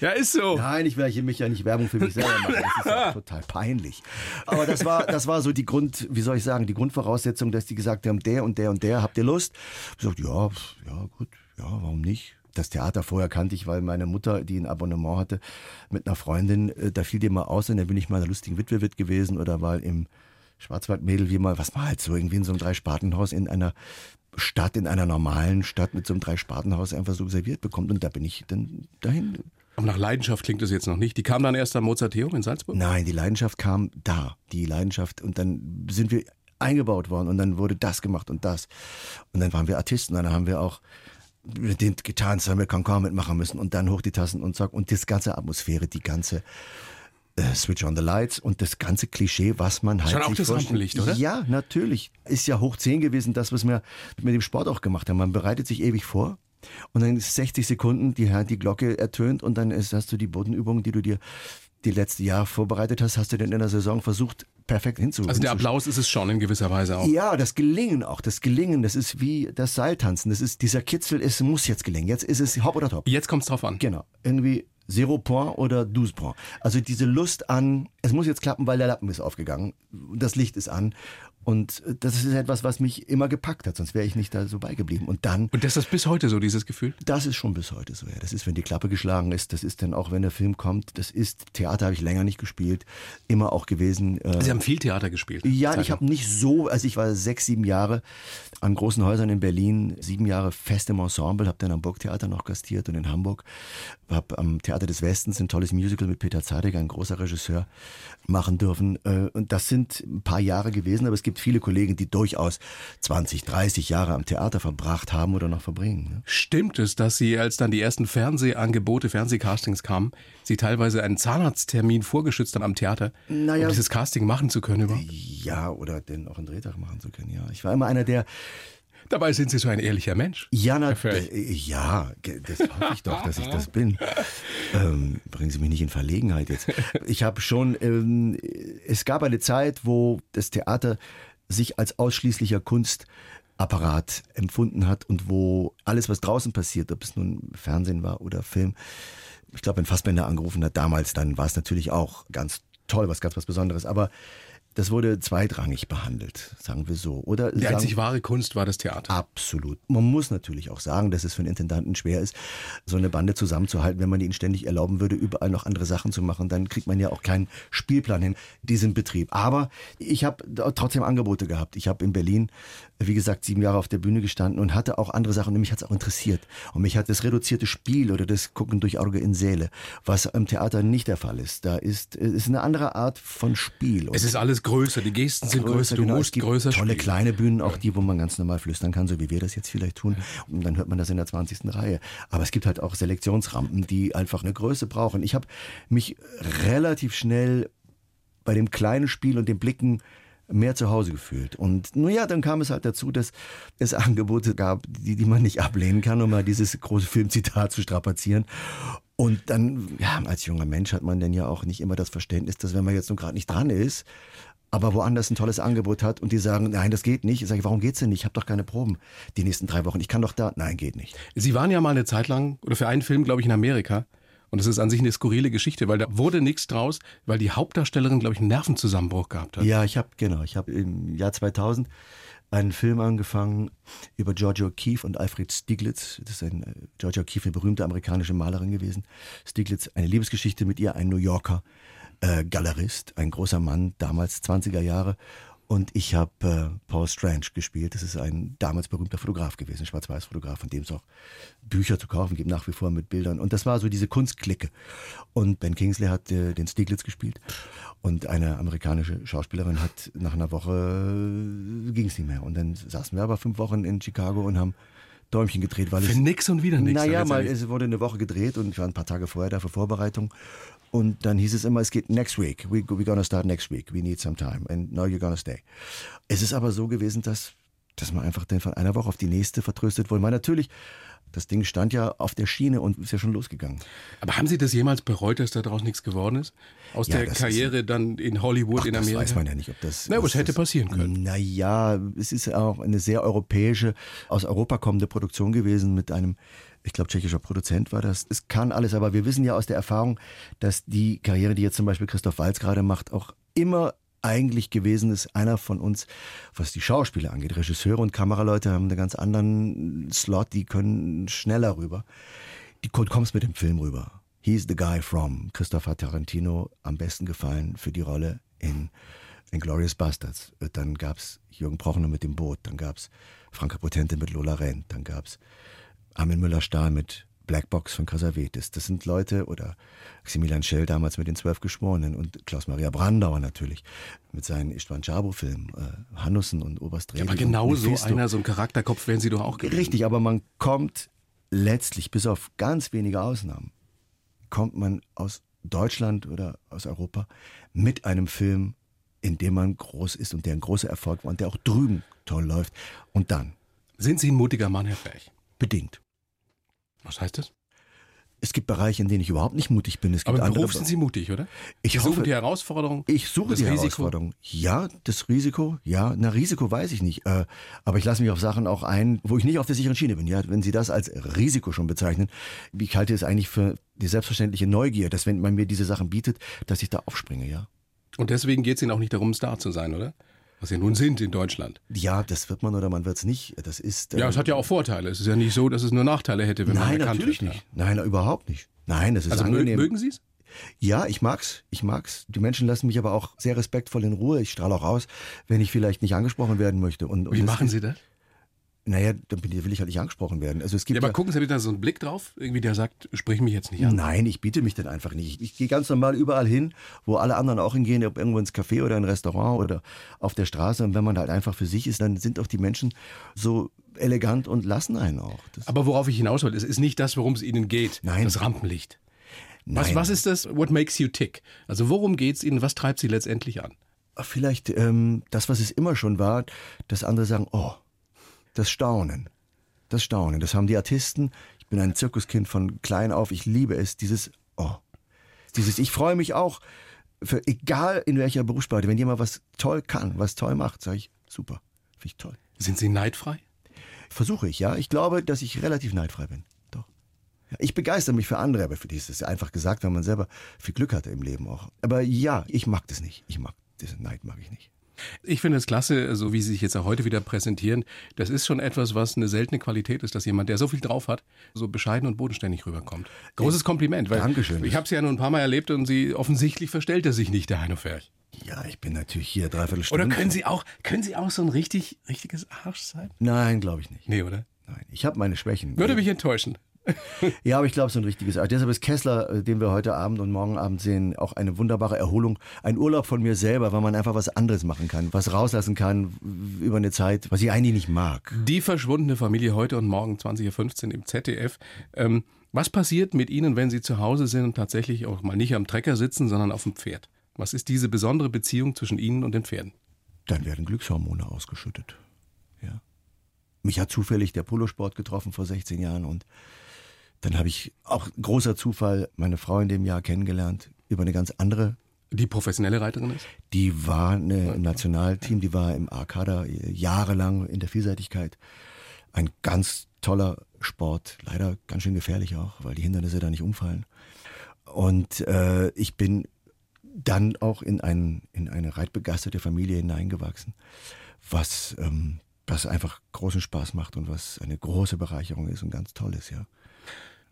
Ja, ist so. Nein, ich will hier mich ja nicht Werbung für mich selber machen. Das ist ja total peinlich. Aber das war, das war so die Grund, wie soll ich sagen, die Grundvoraussetzung, dass die gesagt haben, der und der und der, habt ihr Lust? Ich gesagt, ja, ja, gut, ja, warum nicht? Das Theater vorher kannte ich, weil meine Mutter, die ein Abonnement hatte, mit einer Freundin, äh, da fiel dir mal aus und dann bin ich mal in der lustigen Witwe mit gewesen oder mal im Schwarzwaldmädel, wie mal, was mal halt so irgendwie in so einem Dreispartenhaus in einer Stadt, in einer normalen Stadt mit so einem Dreispartenhaus einfach so serviert bekommt. Und da bin ich dann dahin Aber nach Leidenschaft klingt das jetzt noch nicht. Die kam dann erst am Mozarteum in Salzburg. Nein, die Leidenschaft kam da. Die Leidenschaft und dann sind wir eingebaut worden und dann wurde das gemacht und das. Und dann waren wir Artisten, dann haben wir auch mit den getanzt, haben wir Concord mitmachen müssen und dann hoch die Tassen und zack. Und das ganze Atmosphäre, die ganze äh, Switch on the Lights und das ganze Klischee, was man halt Schon auch sich das vorstellt. Rampenlicht, oder? Ja, natürlich. Ist ja hoch 10 gewesen, das, was wir mit dem Sport auch gemacht haben. Man bereitet sich ewig vor. Und dann ist 60 Sekunden, die, die Glocke ertönt und dann ist, hast du die Bodenübungen, die du dir die letzte Jahr vorbereitet hast, hast du denn in der Saison versucht, perfekt hinzu. Also der Applaus ist es schon in gewisser Weise auch. ja, das Gelingen auch, das Gelingen, das ist wie das Seiltanzen, das ist dieser Kitzel, es muss jetzt gelingen. Jetzt ist es hopp oder top. Jetzt kommt es drauf an. Genau, irgendwie Zero Point oder 12 Point. Also diese Lust an, es muss jetzt klappen, weil der Lappen ist aufgegangen, das Licht ist an und das ist etwas, was mich immer gepackt hat, sonst wäre ich nicht da so beigeblieben. Und dann Und das ist bis heute so, dieses Gefühl. das ist schon bis heute so, ja. Das ist, wenn die Klappe geschlagen ist. Das ist dann auch, wenn der Film kommt. Das ist, Theater habe ich länger nicht gespielt. Immer auch gewesen. Äh, Sie haben viel Theater gespielt. ja, Zeit ich habe nicht so, also ich war sechs, sieben Jahre an großen Häusern in Berlin, sieben Jahre fest im Ensemble, habe dann am Burgtheater noch gastiert und in Hamburg, habe am Theater des Westens ein tolles Musical mit Peter Zadek, ein großer Regisseur, machen dürfen. Äh, Und das sind ein paar Jahre gewesen, aber es gibt viele Kollegen, die durchaus 20, 30 Jahre am Theater verbracht haben oder noch verbringen. ne? Stimmt es, dass Sie, als dann die ersten Fernsehangebote, Fernsehcastings kamen, Sie teilweise einen Zahnarzttermin vorgeschützt haben am Theater, Naja. um dieses Casting machen zu können? Überhaupt? Ja, oder denn auch einen Drehtag machen zu können, ja. Ich war immer einer, der, Dabei sind Sie so ein ehrlicher Mensch. Ja, na, Herr Völlig. äh, ja, das hoffe ich doch, dass ich das bin. Ähm, bringen Sie mich nicht in Verlegenheit jetzt. Ich habe schon, ähm, es gab eine Zeit, wo das Theater sich als ausschließlicher Kunstapparat empfunden hat und wo alles, was draußen passiert, ob es nun Fernsehen war oder Film, ich glaube, wenn Fassbender angerufen hat damals, dann war es natürlich auch ganz toll, was ganz was Besonderes, aber das wurde zweitrangig behandelt, sagen wir so. Oder Die sagen, einzig wahre Kunst war das Theater. Absolut. Man muss natürlich auch sagen, dass es für einen Intendanten schwer ist, so eine Bande zusammenzuhalten. Wenn man ihnen ständig erlauben würde, überall noch andere Sachen zu machen, dann kriegt man ja auch keinen Spielplan hin, diesen Betrieb. Aber ich habe trotzdem Angebote gehabt. Ich habe in Berlin, wie gesagt, sieben Jahre auf der Bühne gestanden und hatte auch andere Sachen. Und mich hat es auch interessiert. Und mich hat das reduzierte Spiel oder das Gucken durch Auge in Säle, was im Theater nicht der Fall ist. Da ist, ist eine andere Art von Spiel. Und Es ist alles größer, die Gesten sind größer, du genau. musst größer tolle spielen. kleine Bühnen, auch die, wo man ganz normal flüstern kann, so wie wir das jetzt vielleicht tun. Und dann hört man das in der 20. Reihe. Aber es gibt halt auch Selektionsrampen, die einfach eine Größe brauchen. Ich habe mich relativ schnell bei dem kleinen Spiel und dem Blicken mehr zu Hause gefühlt. Und nun ja, dann kam es halt dazu, dass es Angebote gab, die, die man nicht ablehnen kann, um mal dieses große Filmzitat zu strapazieren. Und dann, ja, als junger Mensch hat man dann ja auch nicht immer das Verständnis, dass wenn man jetzt nun gerade nicht dran ist, aber woanders ein tolles Angebot hat und die sagen, nein, das geht nicht. Ich sage, warum geht's denn nicht? Ich habe doch keine Proben die nächsten drei Wochen. Ich kann doch da. Nein, geht nicht. Sie waren ja mal eine Zeit lang, oder für einen Film, glaube ich, in Amerika. Und das ist an sich eine skurrile Geschichte, weil da wurde nichts draus, weil die Hauptdarstellerin, glaube ich, einen Nervenzusammenbruch gehabt hat. Ja, ich habe genau, ich habe im Jahr 2000 einen Film angefangen über Georgia O'Keeffe und Alfred Stieglitz. Das ist ein äh, Georgia O'Keeffe, eine berühmte amerikanische Malerin gewesen. Stieglitz, eine Liebesgeschichte mit ihr, ein New Yorker äh, Galerist, ein großer Mann, damals 20er Jahre. Und ich habe äh, Paul Strange gespielt. Das ist ein damals berühmter Fotograf gewesen, Schwarz-Weiß-Fotograf, von dem es auch Bücher zu kaufen gibt, nach wie vor mit Bildern. Und das war so diese Kunstklicke. Und Ben Kingsley hat äh, den Stieglitz gespielt. Und eine amerikanische Schauspielerin hat nach einer Woche äh, ging es nicht mehr. Und dann saßen wir aber fünf Wochen in Chicago und haben Däumchen gedreht, weil Für es nix und wieder nichts. naja, mal, letztendlich. es wurde eine Woche gedreht und ich war ein paar Tage vorher da für Vorbereitung. Und dann hieß es immer, es geht next week. We, we're gonna start next week. We need some time. And now you're gonna stay. Es ist aber so gewesen, dass, dass man einfach dann von einer Woche auf die nächste vertröstet wurde. Man natürlich Das Ding stand ja auf der Schiene und ist ja schon losgegangen. Aber haben Sie das jemals bereut, dass da daraus nichts geworden ist? Aus Ja, der das Karriere dann in Hollywood, Ach, in das Amerika? weiß man ja nicht, ob das. Na, aber es hätte das- passieren können. Naja, es ist auch eine sehr europäische, aus Europa kommende Produktion gewesen mit einem, ich glaube, tschechischer Produzent war das. Es kann alles, aber wir wissen ja aus der Erfahrung, dass die Karriere, die jetzt zum Beispiel Christoph Walz gerade macht, auch immer eigentlich gewesen ist, einer von uns, was die Schauspieler angeht. Regisseure und Kameraleute haben einen ganz anderen Slot, die können schneller rüber. Du kommst mit dem Film rüber. He's the guy from. Christoph hat Tarantino am besten gefallen für die Rolle in Inglourious Bastards. Dann gab's Jürgen Prochner mit dem Boot. Dann gab's Franka Potente mit Lola Rent. Dann gab's Armin Müller-Stahl mit Blackbox von Casavetes. Das sind Leute, oder Maximilian Schell damals mit den Zwölf Geschworenen und Klaus-Maria Brandauer natürlich mit seinen Istvan Jabo-Filmen, äh, Hannussen und Oberst Ja, aber genau so einer, so ein Charakterkopf wären Sie doch auch gewesen. Richtig, aber man kommt letztlich, bis auf ganz wenige Ausnahmen, kommt man aus Deutschland oder aus Europa mit einem Film, in dem man groß ist und der ein großer Erfolg war und der auch drüben toll läuft. Und dann, Sind Sie ein mutiger Mann, Herr Ferch? bedingt. Was heißt das? Es gibt Bereiche, in denen ich überhaupt nicht mutig bin. Es gibt Aber im andere Beruf sind Sie mutig, oder? Ich Sie suchen hoffe- die Herausforderung. Ich suche die Risiko. Herausforderung. Ja, das Risiko, ja, na Risiko weiß ich nicht. Äh, aber ich lasse mich auf Sachen auch ein, wo ich nicht auf der sicheren Schiene bin. Ja, wenn Sie das als Risiko schon bezeichnen, ich halte es eigentlich für die selbstverständliche Neugier, dass wenn man mir diese Sachen bietet, dass ich da aufspringe. Ja, Und deswegen geht es Ihnen auch nicht darum, Star zu sein, oder? Was Sie nun sind in Deutschland. ja, das wird man oder man wird es nicht. Das ist. Ja, es hat ja auch Vorteile. Es ist ja nicht so, dass es nur Nachteile hätte, wenn man Nein, bekannt natürlich wird. nicht. Nein, überhaupt nicht. Nein, das ist Also angenehm. mögen Sie es? Ja, ich mag's. Ich mag's. Die Menschen lassen mich aber auch sehr respektvoll in Ruhe. Ich strahle auch aus, wenn ich vielleicht nicht angesprochen werden möchte. Und, und Wie machen Sie das? Naja, dann bin- will ich halt nicht angesprochen werden. Also es gibt Ja, aber gucken Sie bitte da so einen Blick drauf, irgendwie der sagt, sprich mich jetzt nicht an. Nein, ich biete mich dann einfach nicht. Ich, ich gehe ganz normal überall hin, wo alle anderen auch hingehen, ob irgendwo ins Café oder ein Restaurant oder auf der Straße. Und wenn man halt einfach für sich ist, dann sind auch die Menschen so elegant und lassen einen auch. Das, Aber worauf ich hinaus will, es ist nicht das, worum es Ihnen geht. Nein. Das Rampenlicht. Was, Nein. was ist das? What makes you tick? Also worum geht es Ihnen? Was treibt Sie letztendlich an? Vielleicht ähm, das, was es immer schon war, dass andere sagen, oh, das Staunen. Das Staunen. Das haben die Artisten. Ich bin ein Zirkuskind von klein auf. Ich liebe es. Dieses, oh. Dieses, ich freue mich auch, für egal in welcher Berufssparte, wenn jemand was toll kann, was toll macht, sage ich, super. Finde ich toll. Sind Sie neidfrei? Versuche ich, ja. Ich glaube, dass ich relativ neidfrei bin. Doch. Ja, ich begeister mich für andere, aber für die ist es einfach gesagt, wenn man selber viel Glück hatte im Leben auch. Aber ja, ich mag das nicht. Ich mag diesen Neid mag ich nicht. Ich finde es klasse, so wie Sie sich jetzt auch heute wieder präsentieren. Das ist schon etwas, was eine seltene Qualität ist, dass jemand, der so viel drauf hat, so bescheiden und bodenständig rüberkommt. Großes Kompliment. Weil Dankeschön. Ich habe es ja nur ein paar Mal erlebt und Sie offensichtlich verstellt er sich nicht, der Heino Ferch. Ja, ich bin natürlich hier dreiviertel Stunde. Oder können Sie auch, können Sie auch so ein richtig, richtiges Arsch sein? Nein, glaube ich nicht. Nee, oder? Nein, ich habe meine Schwächen. Würde mich enttäuschen. Ja, aber ich glaube, so ein richtiges Arsch. Deshalb ist Kessler, äh, den wir heute Abend und morgen Abend sehen, auch eine wunderbare Erholung. Ein Urlaub von mir selber, weil man einfach was anderes machen kann, was rauslassen kann über eine Zeit, was ich eigentlich nicht mag. Die verschwundene Familie heute und morgen 20.15 Uhr im ZDF. Ähm, was passiert mit Ihnen, wenn Sie zu Hause sind und tatsächlich auch mal nicht am Trecker sitzen, sondern auf dem Pferd? Was ist diese besondere Beziehung zwischen Ihnen und den Pferden? Dann werden Glückshormone ausgeschüttet. Ja. Mich hat zufällig der Polosport getroffen vor 16 Jahren und dann habe ich auch großer Zufall meine Frau in dem Jahr kennengelernt über eine ganz andere Die professionelle Reiterin ist? Die war eine, im Nationalteam, die war im A-Kader jahrelang in der Vielseitigkeit. Ein ganz toller Sport, leider ganz schön gefährlich auch, weil die Hindernisse da nicht umfallen. Und äh, ich bin dann auch in, ein, in eine reitbegeisterte Familie hineingewachsen, was, ähm, was einfach großen Spaß macht und was eine große Bereicherung ist und ganz toll ist, ja.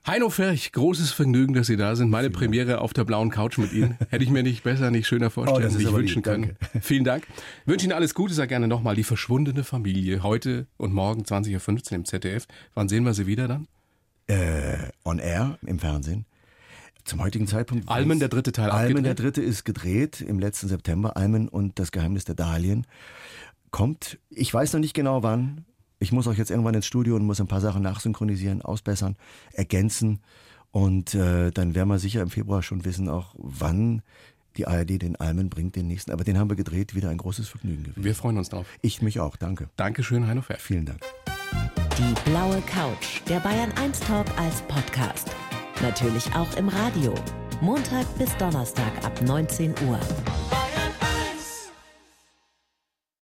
Heino Ferch, großes Vergnügen, dass Sie da sind. Meine Premiere auf der blauen Couch mit Ihnen. Hätte ich mir nicht besser, nicht schöner vorstellen, Oh, nicht aber wünschen lieb, können. Vielen Dank. Wünsche Ihnen alles Gute. Sag gerne nochmal die verschwundene Familie. Heute und morgen 20.15 Uhr im ZDF. Wann sehen wir sie wieder dann? Äh, on air im Fernsehen. Zum heutigen Zeitpunkt. Almen, der dritte Teil Almen, der dritte ist gedreht im letzten September. Almen und das Geheimnis der Dahlien kommt. Ich weiß noch nicht genau wann. Ich muss auch jetzt irgendwann ins Studio und muss ein paar Sachen nachsynchronisieren, ausbessern, ergänzen. Und äh, dann werden wir sicher im Februar schon wissen, auch wann die ARD den Almen bringt, den nächsten. Aber den haben wir gedreht, wieder ein großes Vergnügen gewesen. Wir freuen uns drauf. Ich mich auch, danke. Dankeschön, Heino Ferch. Vielen Dank. Die blaue Couch, der Bayern 1 Talk als Podcast. Natürlich auch im Radio. Montag bis Donnerstag ab 19 Uhr.